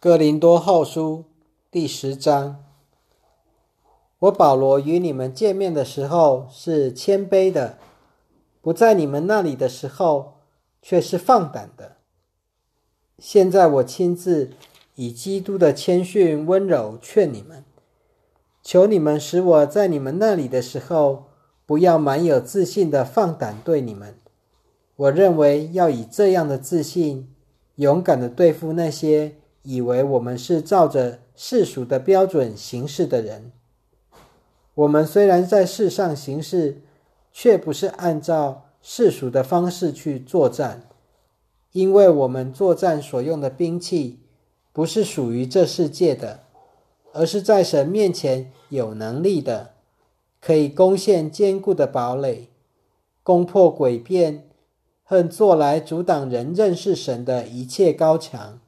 哥林多后书第十章，我保罗与你们见面的时候是谦卑的，不在你们那里的时候却是放胆的。现在我亲自以基督的谦逊温柔劝你们，求你们使我在你们那里的时候，不要蛮有自信的放胆对你们。我认为要以这样的自信，勇敢的对付那些。以为我们是照着世俗的标准行事的人。我们虽然在世上行事，却不是按照世俗的方式去作战，因为我们作战所用的兵器，不是属于这世界的，而是在神面前有能力的，可以攻陷坚固的堡垒，攻破诡辩，恨做来阻挡人认识神的一切高墙。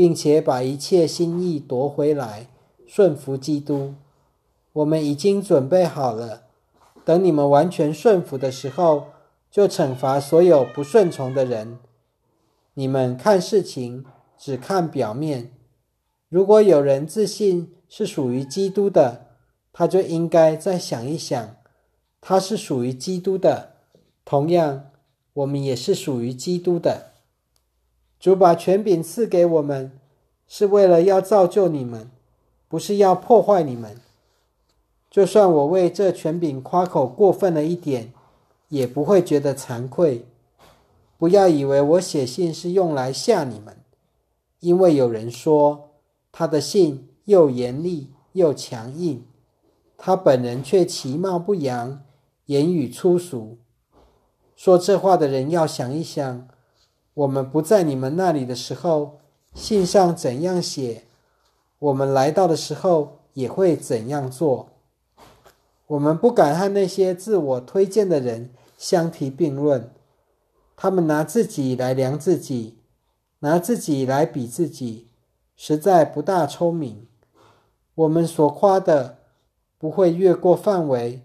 并且把一切心意夺回来，顺服基督。我们已经准备好了，等你们完全顺服的时候，就惩罚所有不顺从的人。你们看事情只看表面，如果有人自信是属于基督的，他就应该再想一想，他是属于基督的。同样，我们也是属于基督的。主把权柄赐给我们，是为了要造就你们，不是要破坏你们。就算我为这权柄夸口过分了一点，也不会觉得惭愧。不要以为我写信是用来吓你们，因为有人说他的信又严厉又强硬，他本人却其貌不扬，言语粗俗。说这话的人要想一想。我们不在你们那里的时候，信上怎样写，我们来到的时候也会怎样做。我们不敢和那些自我推荐的人相提并论，他们拿自己来量自己，拿自己来比自己，实在不大聪明。我们所夸的不会越过范围，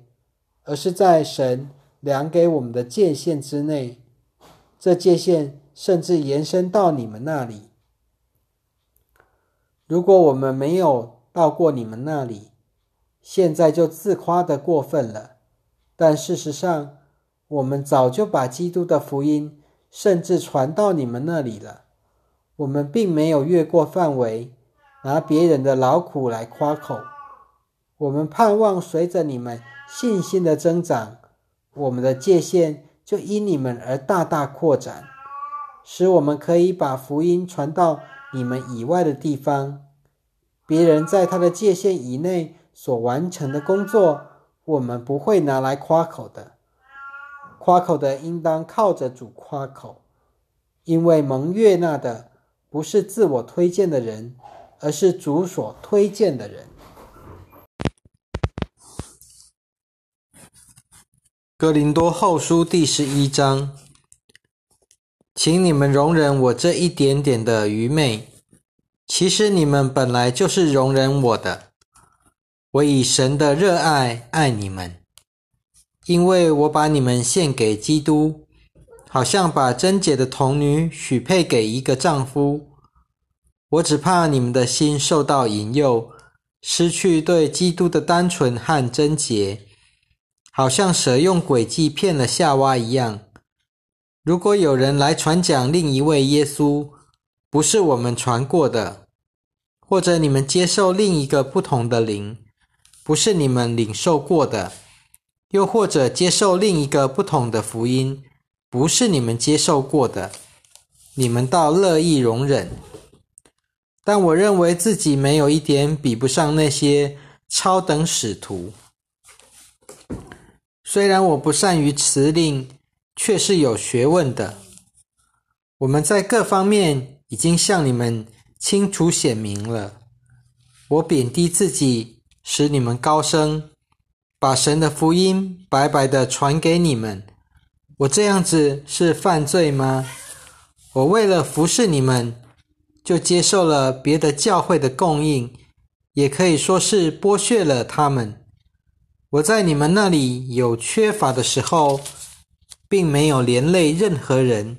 而是在神量给我们的界限之内。这界限。甚至延伸到你们那里。如果我们没有到过你们那里，现在就自夸的过分了。但事实上，我们早就把基督的福音甚至传到你们那里了。我们并没有越过范围，拿别人的劳苦来夸口。我们盼望随着你们信心的增长，我们的界限就因你们而大大扩展。使我们可以把福音传到你们以外的地方，别人在他的界限以内所完成的工作，我们不会拿来夸口的。夸口的应当靠着主夸口，因为蒙悦纳的不是自我推荐的人，而是主所推荐的人。哥林多后书第十一章。请你们容忍我这一点点的愚昧。其实你们本来就是容忍我的。我以神的热爱爱你们，因为我把你们献给基督，好像把贞洁的童女许配给一个丈夫。我只怕你们的心受到引诱，失去对基督的单纯和贞洁，好像蛇用诡计骗了夏娃一样。如果有人来传讲另一位耶稣，不是我们传过的，或者你们接受另一个不同的灵，不是你们领受过的，又或者接受另一个不同的福音，不是你们接受过的，你们倒乐意容忍。但我认为自己没有一点比不上那些超等使徒。虽然我不善于辞令。却是有学问的。我们在各方面已经向你们清楚显明了。我贬低自己，使你们高升，把神的福音白白的传给你们。我这样子是犯罪吗？我为了服侍你们，就接受了别的教会的供应，也可以说是剥削了他们。我在你们那里有缺乏的时候。并没有连累任何人，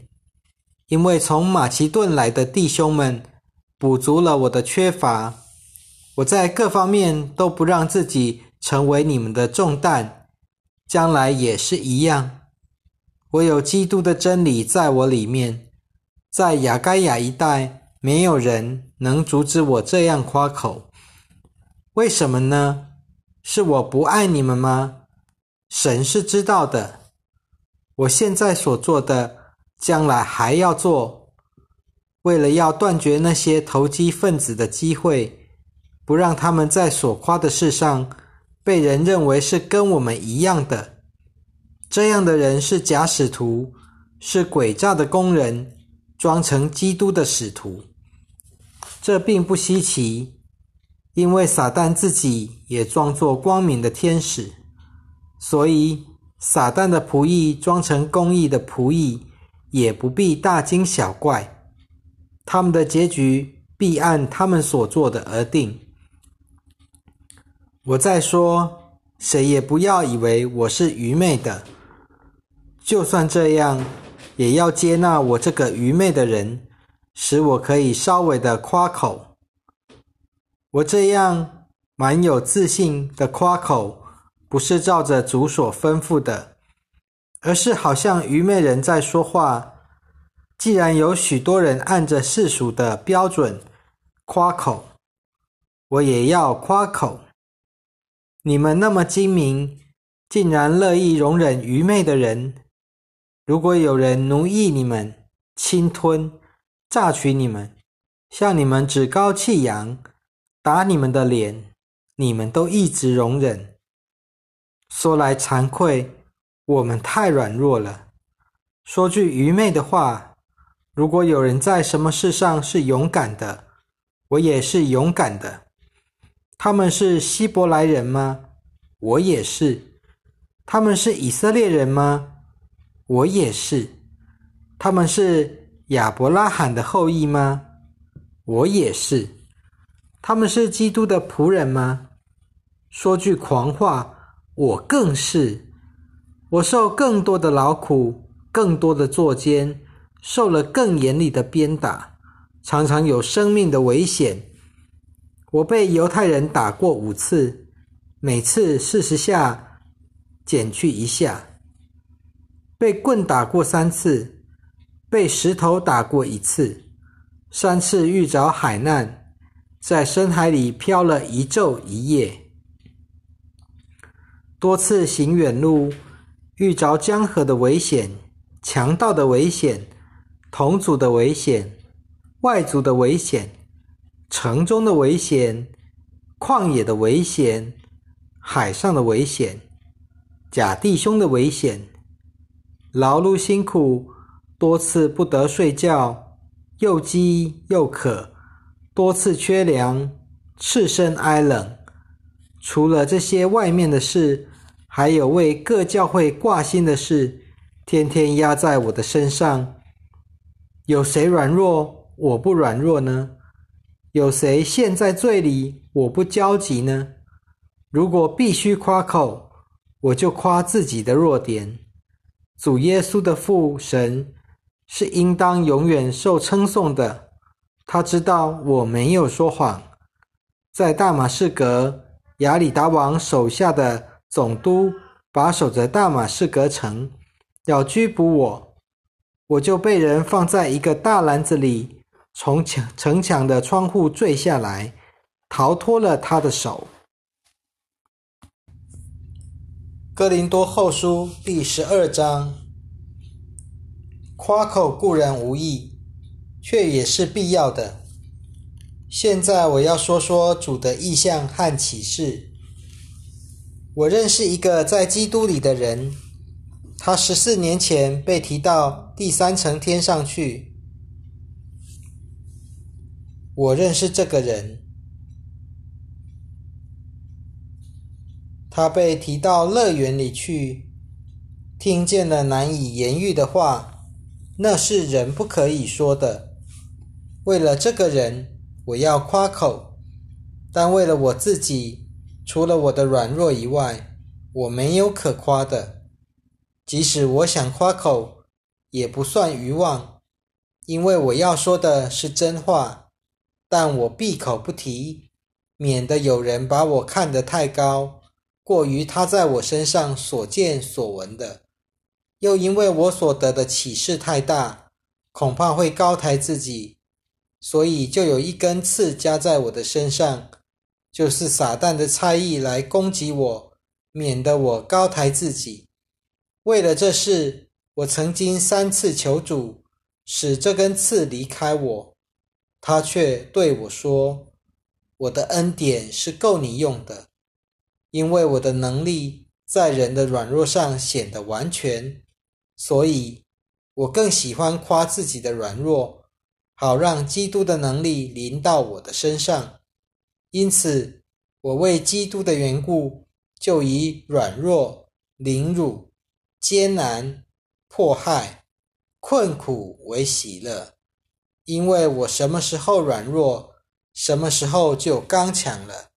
因为从马其顿来的弟兄们补足了我的缺乏。我在各方面都不让自己成为你们的重担，将来也是一样。我有基督的真理在我里面，在雅该亚一带，没有人能阻止我这样夸口。为什么呢？是我不爱你们吗？神是知道的。我现在所做的，将来还要做，为了要断绝那些投机分子的机会，不让他们在所夸的事上被人认为是跟我们一样的。这样的人是假使徒，是诡诈的工人，装成基督的使徒。这并不稀奇，因为撒旦自己也装作光明的天使，所以撒旦的仆役装成公义的仆役，也不必大惊小怪。他们的结局必按他们所做的而定。我再说，谁也不要以为我是愚昧的。就算这样，也要接纳我这个愚昧的人，使我可以稍微的夸口。我这样蛮有自信的夸口，不是照着主所吩咐的，而是好像愚昧人在说话。既然有许多人按着世俗的标准夸口，我也要夸口。你们那么精明，竟然乐意容忍愚昧的人。如果有人奴役你们、侵吞、榨取你们，向你们趾高气扬、打你们的脸，你们都一直容忍。说来惭愧，我们太软弱了。说句愚昧的话，如果有人在什么事上是勇敢的，我也是勇敢的。他们是希伯来人吗？我也是。他们是以色列人吗？我也是，他们是亚伯拉罕的后裔吗？我也是，他们是基督的仆人吗？说句狂话，我更是。我受更多的劳苦，更多的作奸，受了更严厉的鞭打，常常有生命的危险。我被犹太人打过五次，每次四十下，减去一下。被棍打过三次，被石头打过一次，三次遇着海难，在深海里漂了一昼一夜，多次行远路，遇着江河的危险、强盗的危险、同族的危险、外族的危险、城中的危险、旷野的危险、海上的危险、假弟兄的危险。劳碌辛苦，多次不得睡觉，又饥又渴，多次缺粮，赤身挨冷。除了这些外面的事，还有为各教会挂心的事，天天压在我的身上。有谁软弱，我不软弱呢？有谁陷在罪里，我不焦急呢？如果必须夸口，我就夸自己的弱点。主耶稣的父神是应当永远受称颂的。他知道我没有说谎。在大马士革，亚里达王手下的总督把守着大马士革城，要拘捕我，我就被人放在一个大篮子里，从墙城墙的窗户坠下来，逃脱了他的手。哥林多后书第十二章，夸口固然无益，却也是必要的。现在我要说说主的意象和启示。我认识一个在基督里的人，他十四年前被提到第三层天上去。我认识这个人。他被提到乐园里去，听见了难以言喻的话，那是人不可以说的。为了这个人，我要夸口；但为了我自己，除了我的软弱以外，我没有可夸的。即使我想夸口，也不算愚妄，因为我要说的是真话。但我闭口不提，免得有人把我看得太高，过于他在我身上所见所闻的；又因为我所得的启示太大，恐怕会高抬自己，所以就有一根刺加在我的身上，就是撒旦的猜疑来攻击我，免得我高抬自己。为了这事，我曾经三次求主。使这根刺离开我，他却对我说：“我的恩典是够你用的，因为我的能力在人的软弱上显得完全。所以，我更喜欢夸自己的软弱，好让基督的能力临到我的身上。因此，我为基督的缘故，就以软弱、凌辱、艰难、迫害。”困苦为喜乐，因为我什么时候软弱，什么时候就刚强了。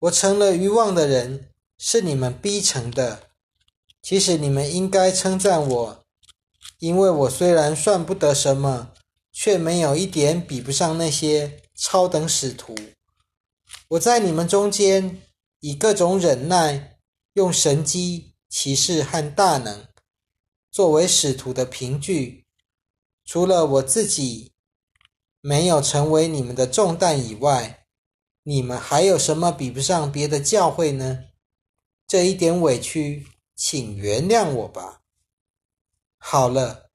我成了愚妄的人，是你们逼成的。其实你们应该称赞我，因为我虽然算不得什么，却没有一点比不上那些超等使徒。我在你们中间以各种忍耐，用神机、骑士和大能。作为使徒的凭据，除了我自己没有成为你们的重担以外，你们还有什么比不上别的教会呢？这一点委屈，请原谅我吧。好了，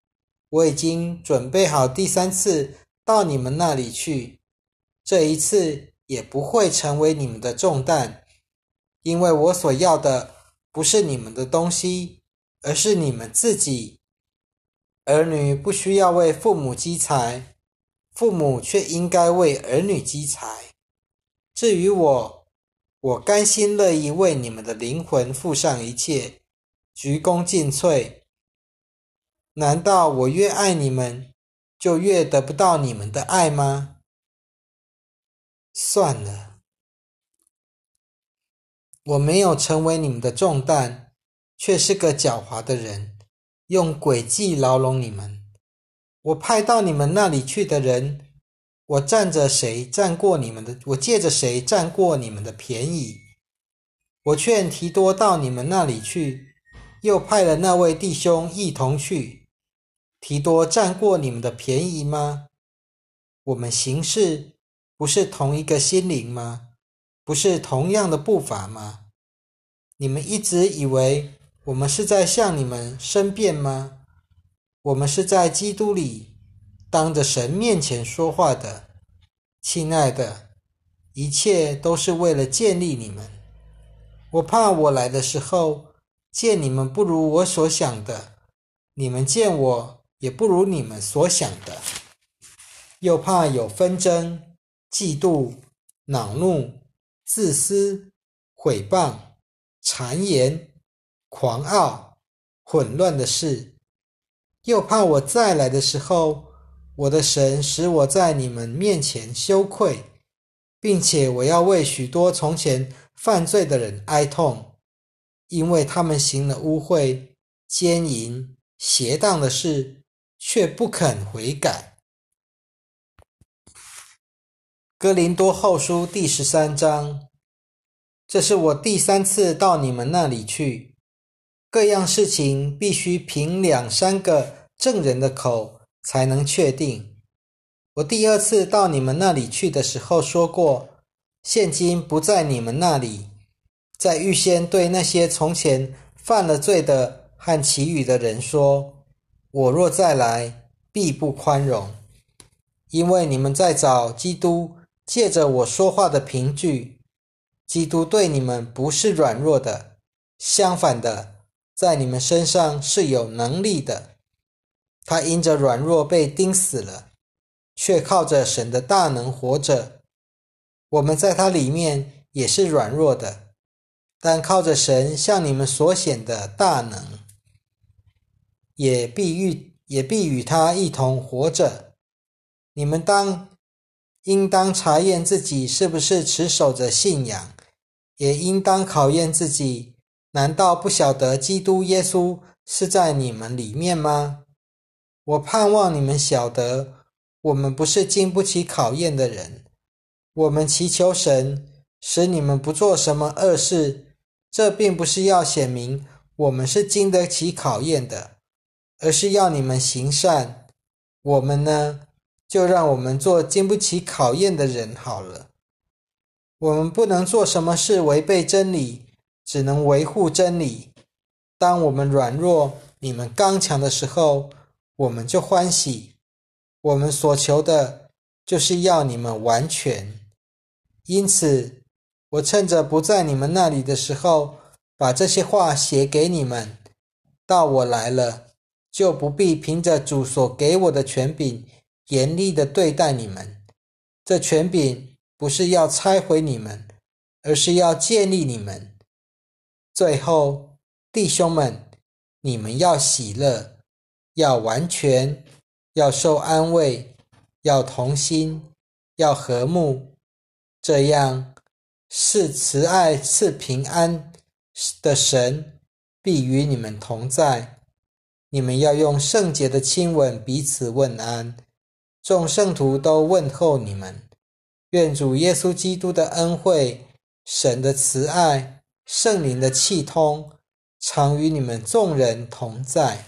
我已经准备好第三次到你们那里去，这一次也不会成为你们的重担，因为我所要的不是你们的东西。而是你们自己，儿女不需要为父母积财，父母却应该为儿女积财。至于我，我甘心乐意为你们的灵魂付上一切，鞠躬尽瘁。难道我越爱你们，就越得不到你们的爱吗？算了，我没有成为你们的重担。却是个狡猾的人，用诡计牢笼你们。我派到你们那里去的人，我占着谁占过你们的？我借着谁占过你们的便宜？我劝提多到你们那里去，又派了那位弟兄一同去。提多占过你们的便宜吗？我们行事不是同一个心灵吗？不是同样的步伐吗？你们一直以为。我们是在向你们申辩吗？我们是在基督里当着神面前说话的，亲爱的，一切都是为了建立你们。我怕我来的时候见你们不如我所想的，你们见我也不如你们所想的，又怕有纷争、嫉妒、恼怒、自私、毁谤、谗言。狂傲、混乱的事，又怕我再来的时候，我的神使我在你们面前羞愧，并且我要为许多从前犯罪的人哀痛，因为他们行了污秽、奸淫、邪荡的事，却不肯悔改。哥林多后书第十三章，这是我第三次到你们那里去。各样事情必须凭两三个证人的口才能确定。我第二次到你们那里去的时候说过，现今不在你们那里，在预先对那些从前犯了罪的和其余的人说：我若再来，必不宽容，因为你们在找基督借着我说话的凭据。基督对你们不是软弱的，相反的。在你们身上是有能力的，他因着软弱被钉死了，却靠着神的大能活着。我们在他里面也是软弱的，但靠着神向你们所显的大能，也必与也必与他一同活着。你们当应当查验自己是不是持守着信仰，也应当考验自己。难道不晓得基督耶稣是在你们里面吗？我盼望你们晓得，我们不是经不起考验的人。我们祈求神使你们不做什么恶事，这并不是要显明我们是经得起考验的，而是要你们行善。我们呢，就让我们做经不起考验的人好了。我们不能做什么事违背真理，只能维护真理。当我们软弱，你们刚强的时候，我们就欢喜。我们所求的，就是要你们完全。因此，我趁着不在你们那里的时候，把这些话写给你们。到我来了，就不必凭着主所给我的权柄，严厉的对待你们。这权柄不是要拆毁你们，而是要建立你们。最后，弟兄们，你们要喜乐，要完全，要受安慰，要同心，要和睦。这样，是慈爱、赐平安的神必与你们同在。你们要用圣洁的亲吻彼此问安。众圣徒都问候你们。愿主耶稣基督的恩惠、神的慈爱、圣灵的气通，常与你们众人同在。